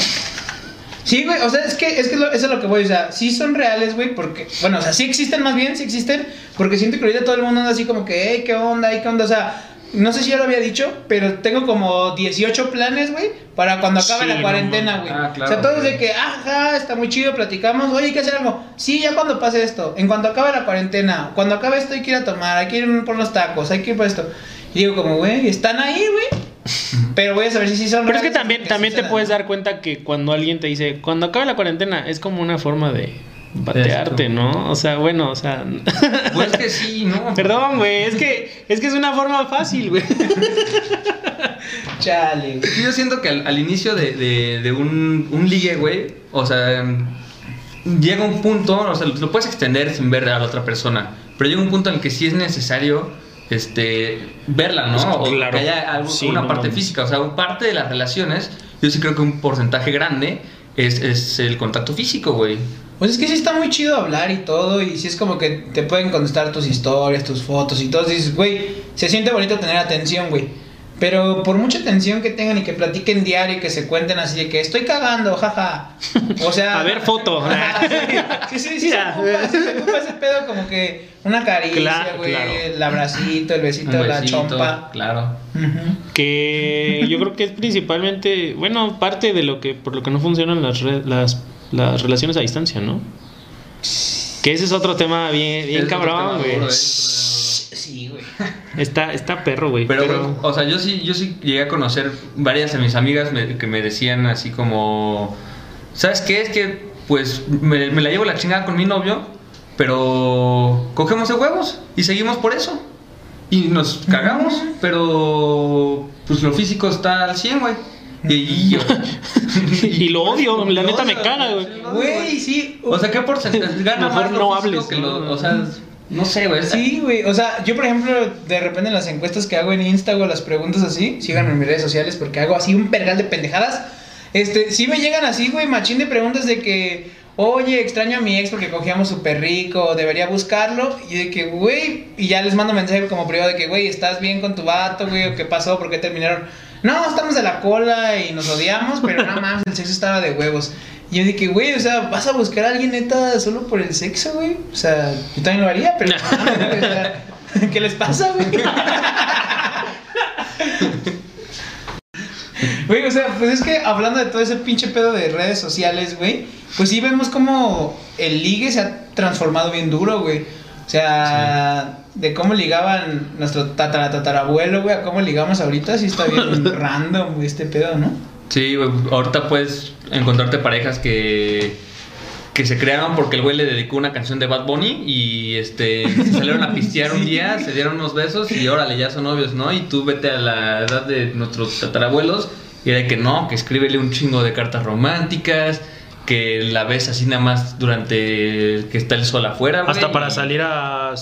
Sí, güey, o sea, es que, es que lo- eso es lo que voy, o sea, sí son reales, güey, porque, bueno, o sea, sí existen más bien, sí existen, porque siento que ahorita todo el mundo anda así como que, hey, ¿qué onda? ¿Qué onda? O sea, no sé si ya lo había dicho, pero tengo como 18 planes, güey, para cuando acabe Sí, la no cuarentena, güey. Ah, claro, o sea, todos de que, ajá, está muy chido, platicamos, oye, hay que hacer algo. Sí, ya cuando pase esto, en cuanto acabe la cuarentena, cuando acabe esto hay que ir a tomar, hay que ir por los tacos, hay que ir por esto. Y digo como, güey, están ahí, güey. Pero voy a saber si sí son Pero es que también, también sí te puedes dar cuenta que cuando alguien te dice, cuando acabe la cuarentena, es como una forma de, Batearte, ¿no? O sea, bueno, o sea. Pues es que sí, ¿no? [laughs] Perdón, güey, es que, es que es una forma fácil, güey. [laughs] Chale. Yo siento que al, al inicio de, de- de un, un ligue, güey, o sea, llega un punto, o sea, lo puedes extender sin ver a la otra persona, pero llega un punto en el que sí es necesario este, verla, ¿no? Pues, o claro. que haya algo- Sí, una no parte mames. física, o sea, un parte de las relaciones, yo sí creo que un porcentaje grande es, es el contacto físico, güey. Pues es que sí está muy chido hablar y todo, y sí es como que te pueden contestar tus historias, tus fotos y todo. Y dices, güey, se siente bonito tener atención, güey. Pero por mucha atención que tengan y que platiquen diario y que se cuenten así de que estoy cagando, jaja. O sea. A ver, foto. [laughs] sí, sí, sí, sí, se ocupa, sí se ocupa ese pedo como que una caricia, Claro, güey, claro. el abracito, el besito, la chompa. Claro. Que yo creo que es principalmente, bueno, parte de lo que, por lo que no funcionan las, re- las, las relaciones a distancia, ¿no? Que ese es otro tema bien, bien Es cabrón, güey. Sí, güey. Está, está perro, güey. Pero, Pero, o sea, yo sí, yo sí llegué a conocer varias de mis amigas me- que me decían así como, ¿sabes qué? Es que, pues, me, me la llevo la chingada con mi novio, pero cogemos de huevos y seguimos por eso. Y nos cagamos, pero, pues, lo físico está al 100, güey. Y, [laughs] yo... y lo odio, la neta me caga, güey. Güey, sí. O sea, ¿qué porcentaje gana Mejor más lo no hables, que lo- o sea, no sé, güey. Sí, güey. O sea, yo, por ejemplo, de repente en las encuestas que hago en Insta o las preguntas así, síganme en mis redes sociales porque hago así un pergal de pendejadas. Este, sí me llegan así, güey, machín de preguntas de que, oye, extraño a mi ex porque cogíamos súper rico, debería buscarlo. Y de que, güey, y ya les mando mensaje como privado de que, güey, ¿estás bien con tu vato, güey? ¿O qué pasó? ¿Por qué terminaron? No, estamos de la cola y nos odiamos, pero nada más, el sexo estaba de huevos. Y yo dije, güey, o sea, ¿vas a buscar a alguien neta solo por el sexo, güey? O sea, yo también lo haría, pero... [laughs] o sea, [laughs] ¿Qué les pasa, güey? [laughs] Güey, o sea, pues es que hablando de todo ese pinche pedo de redes sociales, güey, pues sí vemos como el ligue se ha transformado bien duro, güey. O sea, de cómo ligaban nuestro tatara tatarabuelo, güey, a cómo ligamos ahorita, sí está bien random, güey, este pedo, ¿no? Sí, güey, ahorita puedes encontrarte parejas que, que se crearon porque el güey le dedicó una canción de Bad Bunny y este se salieron a [laughs] pistear un día, se dieron unos besos y órale, ya son novios, ¿no? Y tú vete a la edad de nuestros tatarabuelos y era que no, que escríbele un chingo de cartas románticas, que la ves así nada más durante que está el sol afuera, güey. hasta para y- salir a, a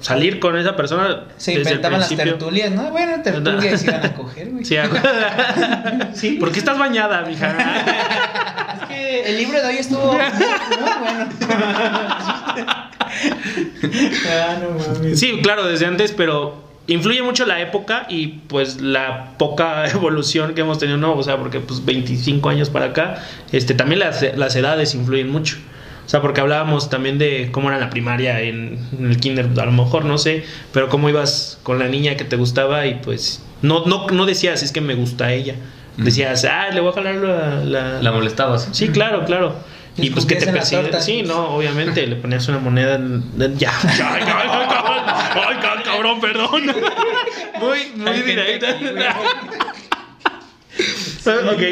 salir con esa persona. Se desde el inventaban las tertulias, ¿no? Bueno, tertulias iban a coger, güey. Sí, a- [laughs] Sí. ¿Por qué estás bañada, mija? Es que el libro de hoy estuvo muy, muy bueno. [laughs] ah, no mames. Sí, claro, desde antes, pero influye mucho la época y pues la poca [laughs] evolución que hemos tenido, no, o sea, porque pues 25 años para acá, este, también las, las edades influyen mucho. O sea, porque hablábamos también de cómo era la primaria en, en el kinder, a lo mejor, no sé, pero cómo ibas con la niña que te gustaba y pues no, no, no decías, es que me gusta ella. Decías, ah, le voy a jalar la... la- La molestabas. Sí, claro, claro. Y Y pues que te escupías en la persigue. torta. Sí, no, obviamente, le ponías una moneda en. [laughs] Ya, ya, ya, ya, cabrón. Ay, ca- cabrón, perdón. Muy, muy directa. güey. ok.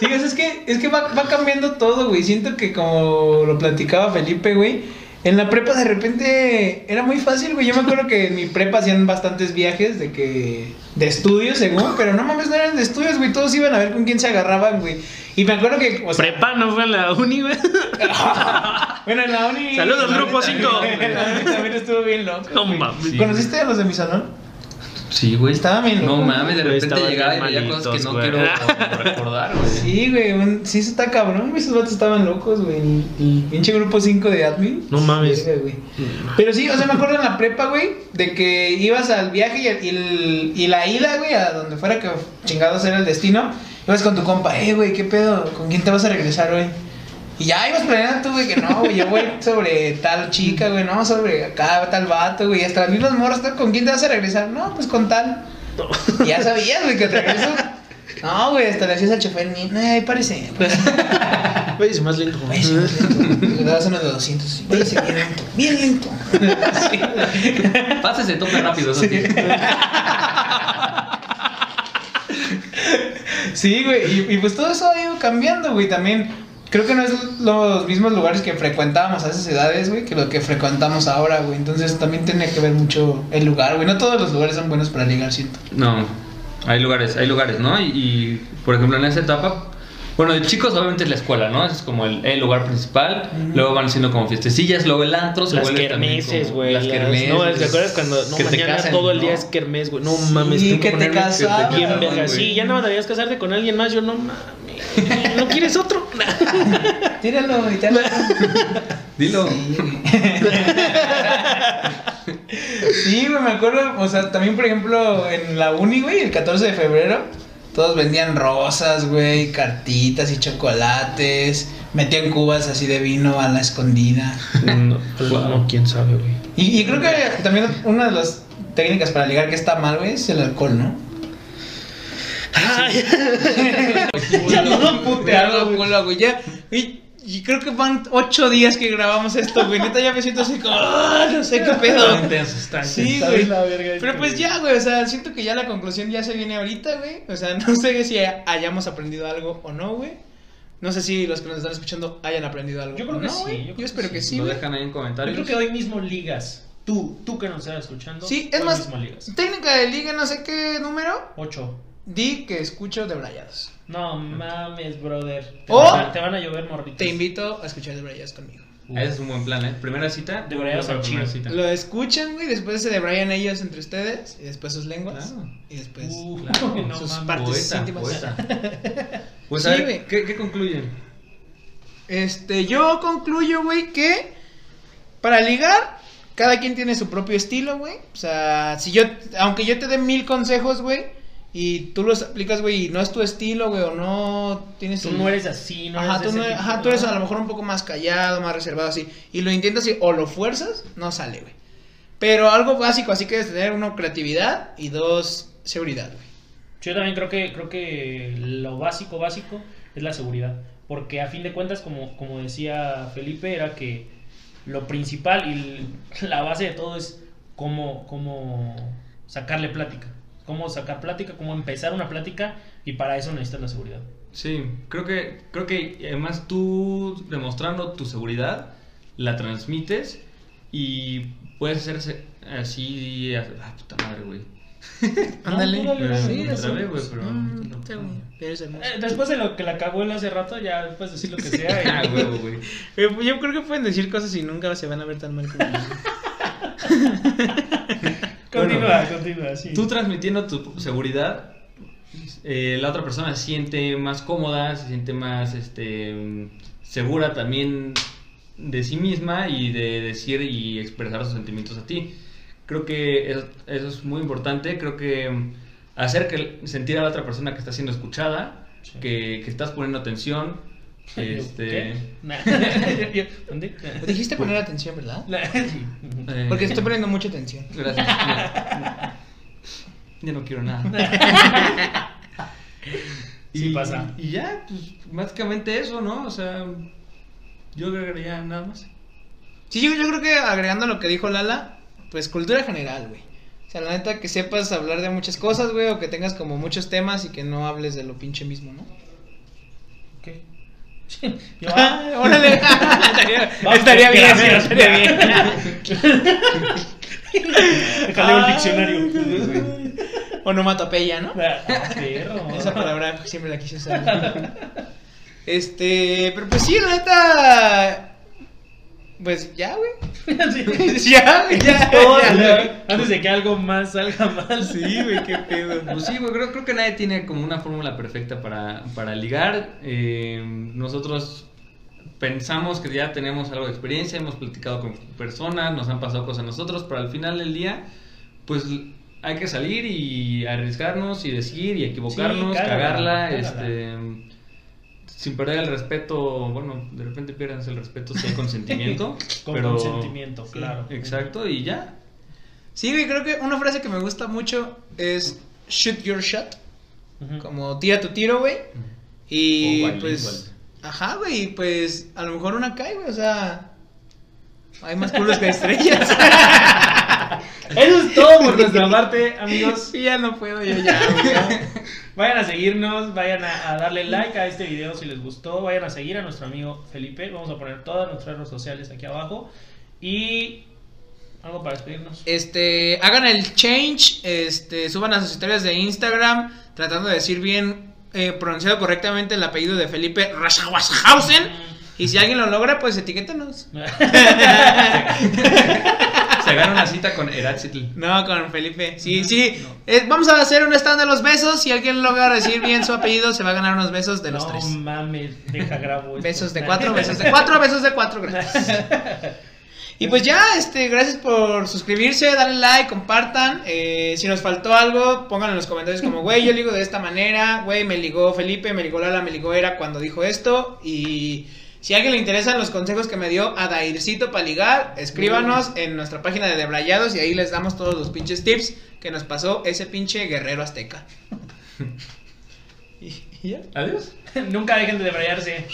Sí, es que, es que va, va cambiando todo, güey. Siento que como lo platicaba Felipe, güey. En la prepa de repente era muy fácil, güey. Yo me acuerdo que en mi prepa hacían bastantes viajes de que. de estudios, según, pero no mames, no eran de estudios, güey. Todos iban a ver con quién se agarraban, güey. Y me acuerdo que. O sea, Prepa no fue en la uni, güey. [laughs] bueno, en la uni. Saludos, grupo uni cinco. también- En la uni también estuvo bien loco. No mames. Sí. ¿Conociste a los de mi salón? Sí, güey. Estaban bien No mames, de Güey, repente llegaba y veía cosas que no güey. quiero [laughs] recordar, güey. Sí, güey, un- sí, eso está cabrón, güey. Esos vatos estaban locos, güey. El, pinche grupo 5 de admin. No mames. Güey. Pero sí, o sea, me acuerdo en la prepa, güey, de que ibas al viaje y, el- y la ida, güey, a donde fuera que chingados era el destino. Ibas con tu compa, eh, güey, ¿qué pedo? ¿Con quién te vas a regresar hoy? Y ya ibas planeando tú, güey, que no, güey, yo voy sobre tal chica, güey, no, sobre acá, tal vato, güey, hasta las mismas morras, ¿tú ¿con quién te vas a regresar? No, pues con tal. Y ya sabías, güey, que te regreso. [laughs] No, güey, hasta le decías al chofer, ni, no, ahí parece. [laughs] Pues, Váyase más lento. váyase más lento. Le dabas uno de 200, váyase bien lento, bien lento. Sí, güey. Pásese, tope rápido, eso sí. Sí, güey, y, y pues todo eso ha ido cambiando, güey, también. Creo que no es los mismos lugares que frecuentábamos a esas edades, güey, que lo que frecuentamos ahora, güey. Entonces también tiene que ver mucho el lugar, güey. No todos los lugares son buenos para ligar, siento. No, hay lugares, hay lugares, ¿no? Y, y, por ejemplo, en esa etapa, bueno, de chicos obviamente es la escuela, ¿no? Ese es como el, el lugar principal. Luego van siendo como fiestecillas, luego el antro se Las vuelve también kermeses, como- güey. Las las- kermeses. No, ¿te acuerdas cuando no, que te mañana casan, todo el ¿no? día es kermés, güey? No mames. Sí, que te verga. Sí, ya no debías casarte con alguien más. Yo no mames. [laughs] ¿No quieres otro? [laughs] Tíralo y tíralo. [laughs] Dilo. Sí, güey, me acuerdo, o sea, también por ejemplo en la uni, güey, el 14 de febrero, todos vendían rosas, güey, cartitas y chocolates, metían cubas así de vino a la escondida. No, pues, Wow. no, quién sabe, güey. Y, y creo que también una de las técnicas para ligar que está mal, güey, es el alcohol, ¿no? [laughs] ya no puteado, culo, güey, ya, y, y creo que van ocho días que grabamos esto, güey, neta ya me siento así como, "Ah, no sé qué [laughs] pedo. Sí, güey. Pero pues ya, güey, o sea, siento que ya la conclusión ya se viene ahorita, güey. O sea, [laughs] no sé si hayamos aprendido algo o no, güey. No sé si los que nos están escuchando hayan aprendido algo. Yo creo o que no, sí, yo Yo, espero que que sí. Lo dejan ahí en Yo comentarios. creo que hoy mismo ligas. Tú, tú que nos estás escuchando. Sí, es hoy más, mismo ligas. técnica de liga, no sé qué número. Ocho. Di que escucho de Brayados. No mames, brother. Te, O- van, a, te van a llover morritos. Te invito a escuchar de Brayados conmigo. Ese es un buen plan, ¿eh? Primera cita. Chido. cita. Lo escuchan, güey, después se debrayan ellos entre ustedes, y después sus lenguas, Claro. y después Uh, [laughs] Claro, no sus partes Poeta, íntimas. poeta. [laughs] Pues Sí, a ver, güey. ¿qué, ¿qué concluyen? Este, yo concluyo, güey, que para ligar, cada quien tiene su propio estilo, güey. O sea, si yo, aunque yo te dé mil consejos, güey, y tú los aplicas, güey, y no es tu estilo, güey, o no tienes Tú no eres así, no Ajá, eres tú, no- ese tipo, ajá, tú eres a lo mejor un poco más callado, más reservado, así. Y lo intentas y, o lo fuerzas, no sale, güey. Pero algo básico, así que es tener, uno, creatividad y dos, seguridad, güey. Yo también creo que, creo que lo básico, básico es la seguridad. Porque a fin de cuentas, como, como decía Felipe, era que lo principal y la base de todo es cómo, cómo sacarle plática. Cómo sacar plática, cómo empezar una plática y para eso necesitas la seguridad. Sí, creo que, creo que además tú demostrando tu seguridad, la transmites y puedes hacerse así. Ah, puta madre, güey. [laughs] Ándale. Eh, Sí. Eh, después de lo que la cagó él hace rato, ya puedes decir lo que sea. y- [laughs] Ah, huevo, güey. [laughs] Eh, Yo creo que pueden decir cosas y nunca se van a ver tan mal como Continúa, continúa, sí. Tú transmitiendo tu seguridad, eh, la otra persona se siente más cómoda, se siente más este, segura también de sí misma y de decir y expresar sus sentimientos a ti. Creo que eso, eso es muy importante. Creo que hacer que sentir a la otra persona que está siendo escuchada, Sí. que, que estás poniendo atención. Este. [laughs] [laughs] ¿Dónde? Dijiste poner atención, ¿verdad? [laughs] eh, Porque estoy poniendo mucha atención. Gracias. Ya, ya no quiero nada. Sí pasa. Y ya, pues básicamente eso, ¿no? O sea, yo agregaría nada más. Sí, yo, yo creo que agregando lo que dijo Lala, pues cultura general, güey. O sea, la neta que sepas hablar de muchas cosas, güey, o que tengas como muchos temas y que no hables de lo pinche mismo, ¿no? [laughs] Yo, Ah, órale. [laughs] estaría estaría bien, estaría bien. Déjale un diccionario. Onomatopeya, ¿no? Ah. [laughs] Esa palabra siempre la quise usar. Este, pero pues sí, la neta. Pues ya, güey. Sí. [laughs] ya, güey, ya, Todo, ya, güey. Antes de que algo más salga mal. Sí, güey, qué pedo. Pues sí, güey, creo, creo que nadie tiene como una fórmula perfecta para, para ligar. Eh, nosotros pensamos que ya tenemos algo de experiencia, hemos platicado con personas, nos han pasado cosas a nosotros, pero al final del día, pues hay que salir y arriesgarnos y decir y equivocarnos, Sí, cagarla, este sin perder el respeto, bueno, de repente pierdes el respeto si hay consentimiento, [laughs] Con pero consentimiento, claro. exacto y ya. Sí, güey, creo que una frase que me gusta mucho es shoot your shot. Como tira tu tiro, güey. Y pues. Ajá, güey. y Pues a lo mejor una cae, güey. O sea. Hay más culos que estrellas. [laughs] Eso es todo por nuestra [laughs] parte, amigos. Sí, ya no puedo yo ya. Vayan a seguirnos, vayan a, a darle like a este video si les gustó, vayan a seguir a nuestro amigo Felipe. Vamos a poner todas nuestras redes sociales aquí abajo. Y algo para despedirnos. Este, hagan el change, este, suban a sus historias de Instagram tratando de decir bien eh, pronunciado correctamente el apellido de Felipe Raschhausen. Y si alguien lo logra, pues etiquétanos. [laughs] [laughs] Se gana una cita con Eratzitl. No, con Felipe. Sí, sí. Eh, vamos a hacer un stand de los besos. Si alguien logra decir bien su apellido, se va a ganar unos besos de los no tres. mames, deja grabo esto. Besos de cuatro, [laughs] besos de cuatro, besos de cuatro, gracias. Y pues ya, este, gracias por suscribirse, darle like, compartan. Eh, si nos faltó algo, pónganlo en los comentarios como, güey, yo ligo de esta manera, güey, me ligó Felipe, me ligó Lala, me ligó Era cuando dijo esto. Y si a alguien le interesan los consejos que me dio a Daircito para ligar, escríbanos en nuestra página de Debrayados y ahí les damos todos los pinches tips que nos pasó ese pinche guerrero azteca. y, [laughs] y ya. Adiós. Nunca dejen de debrayarse.